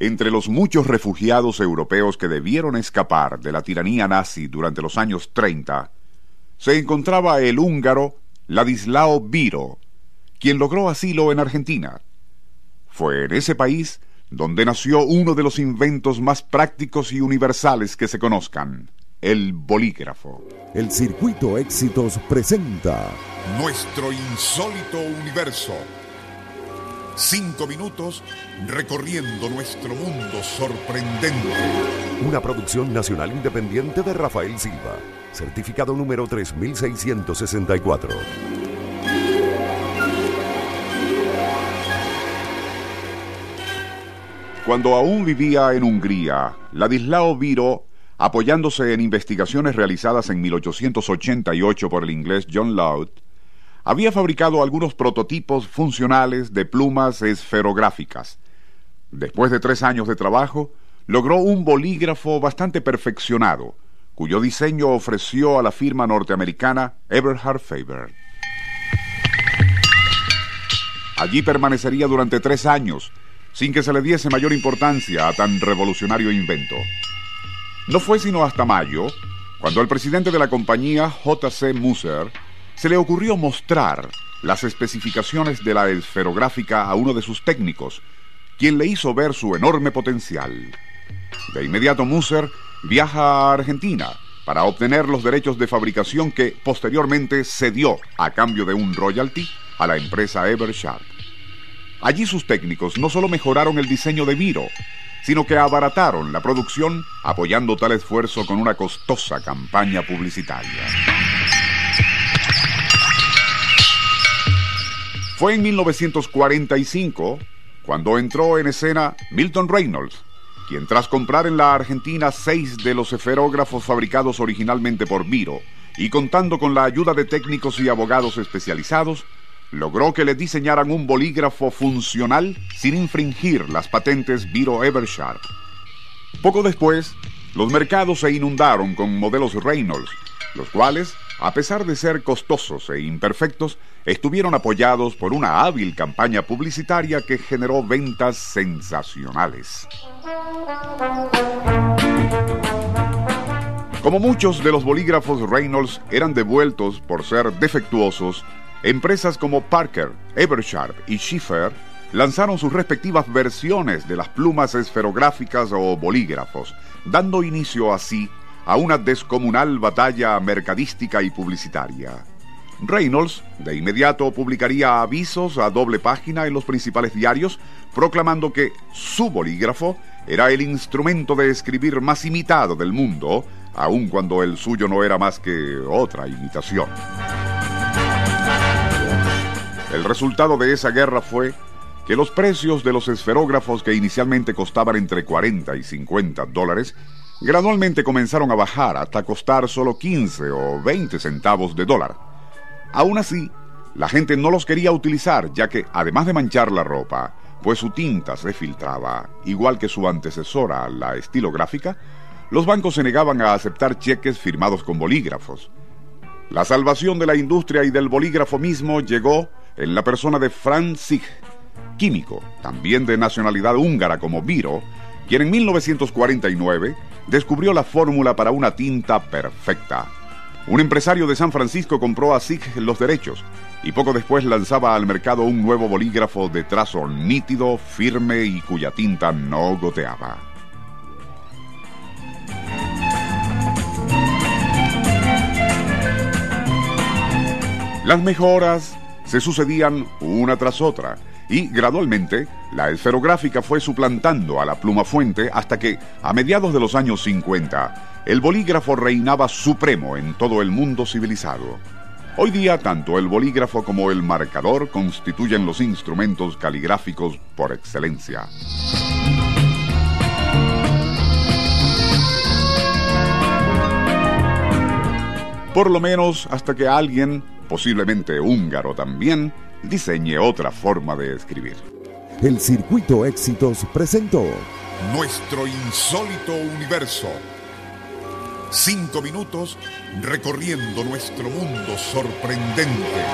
Entre los muchos refugiados europeos que debieron escapar de la tiranía nazi durante los años 30, se encontraba el húngaro Ladislao Biro, quien logró asilo en Argentina. Fue en ese país donde nació uno de los inventos más prácticos y universales que se conozcan, el bolígrafo. El Circuito Éxitos presenta Nuestro insólito universo. Cinco minutos recorriendo nuestro mundo sorprendente. Una producción nacional independiente de Rafael Silva, certificado número 3664. Cuando aún vivía en Hungría, Ladislao Viro, apoyándose en investigaciones realizadas en 1888 por el inglés John Loud, había fabricado algunos prototipos funcionales de plumas esferográficas. Después de tres años de trabajo, logró un bolígrafo bastante perfeccionado, cuyo diseño ofreció a la firma norteamericana Eberhard Faber. Allí permanecería durante tres años, sin que se le diese mayor importancia a tan revolucionario invento. No fue sino hasta mayo, cuando el presidente de la compañía, J.C. Musser, se le ocurrió mostrar las especificaciones de la esferográfica a uno de sus técnicos, quien le hizo ver su enorme potencial. De inmediato Musser viaja a Argentina para obtener los derechos de fabricación que posteriormente cedió a cambio de un royalty a la empresa Eversharp. Allí sus técnicos no solo mejoraron el diseño de Viro, sino que abarataron la producción apoyando tal esfuerzo con una costosa campaña publicitaria. Fue en 1945 cuando entró en escena Milton Reynolds, quien tras comprar en la Argentina seis de los esferógrafos fabricados originalmente por Viro y contando con la ayuda de técnicos y abogados especializados, logró que le diseñaran un bolígrafo funcional sin infringir las patentes Viro Eversharp. Poco después, los mercados se inundaron con modelos Reynolds, los cuales, a pesar de ser costosos e imperfectos, estuvieron apoyados por una hábil campaña publicitaria que generó ventas sensacionales. Como muchos de los bolígrafos Reynolds eran devueltos por ser defectuosos, Empresas como Parker, Eversharp y Schiffer lanzaron sus respectivas versiones de las plumas esferográficas o bolígrafos, dando inicio así a una descomunal batalla mercadística y publicitaria. Reynolds de inmediato publicaría avisos a doble página en los principales diarios, proclamando que su bolígrafo era el instrumento de escribir más imitado del mundo, aun cuando el suyo no era más que otra imitación. El resultado de esa guerra fue que los precios de los esferógrafos que inicialmente costaban entre 40 y 50 dólares, gradualmente comenzaron a bajar hasta costar solo 15 o 20 centavos de dólar. Aún así, la gente no los quería utilizar ya que, además de manchar la ropa, pues su tinta se filtraba, igual que su antecesora, la estilográfica, los bancos se negaban a aceptar cheques firmados con bolígrafos. La salvación de la industria y del bolígrafo mismo llegó en la persona de Franz Sig, químico, también de nacionalidad húngara como Viro, quien en 1949 descubrió la fórmula para una tinta perfecta. Un empresario de San Francisco compró a Sig los derechos y poco después lanzaba al mercado un nuevo bolígrafo de trazo nítido, firme y cuya tinta no goteaba. Las mejoras se sucedían una tras otra y gradualmente la esferográfica fue suplantando a la pluma fuente hasta que, a mediados de los años 50, el bolígrafo reinaba supremo en todo el mundo civilizado. Hoy día tanto el bolígrafo como el marcador constituyen los instrumentos caligráficos por excelencia. Por lo menos hasta que alguien posiblemente húngaro también, diseñe otra forma de escribir. El Circuito Éxitos presentó Nuestro insólito universo. Cinco minutos recorriendo nuestro mundo sorprendente.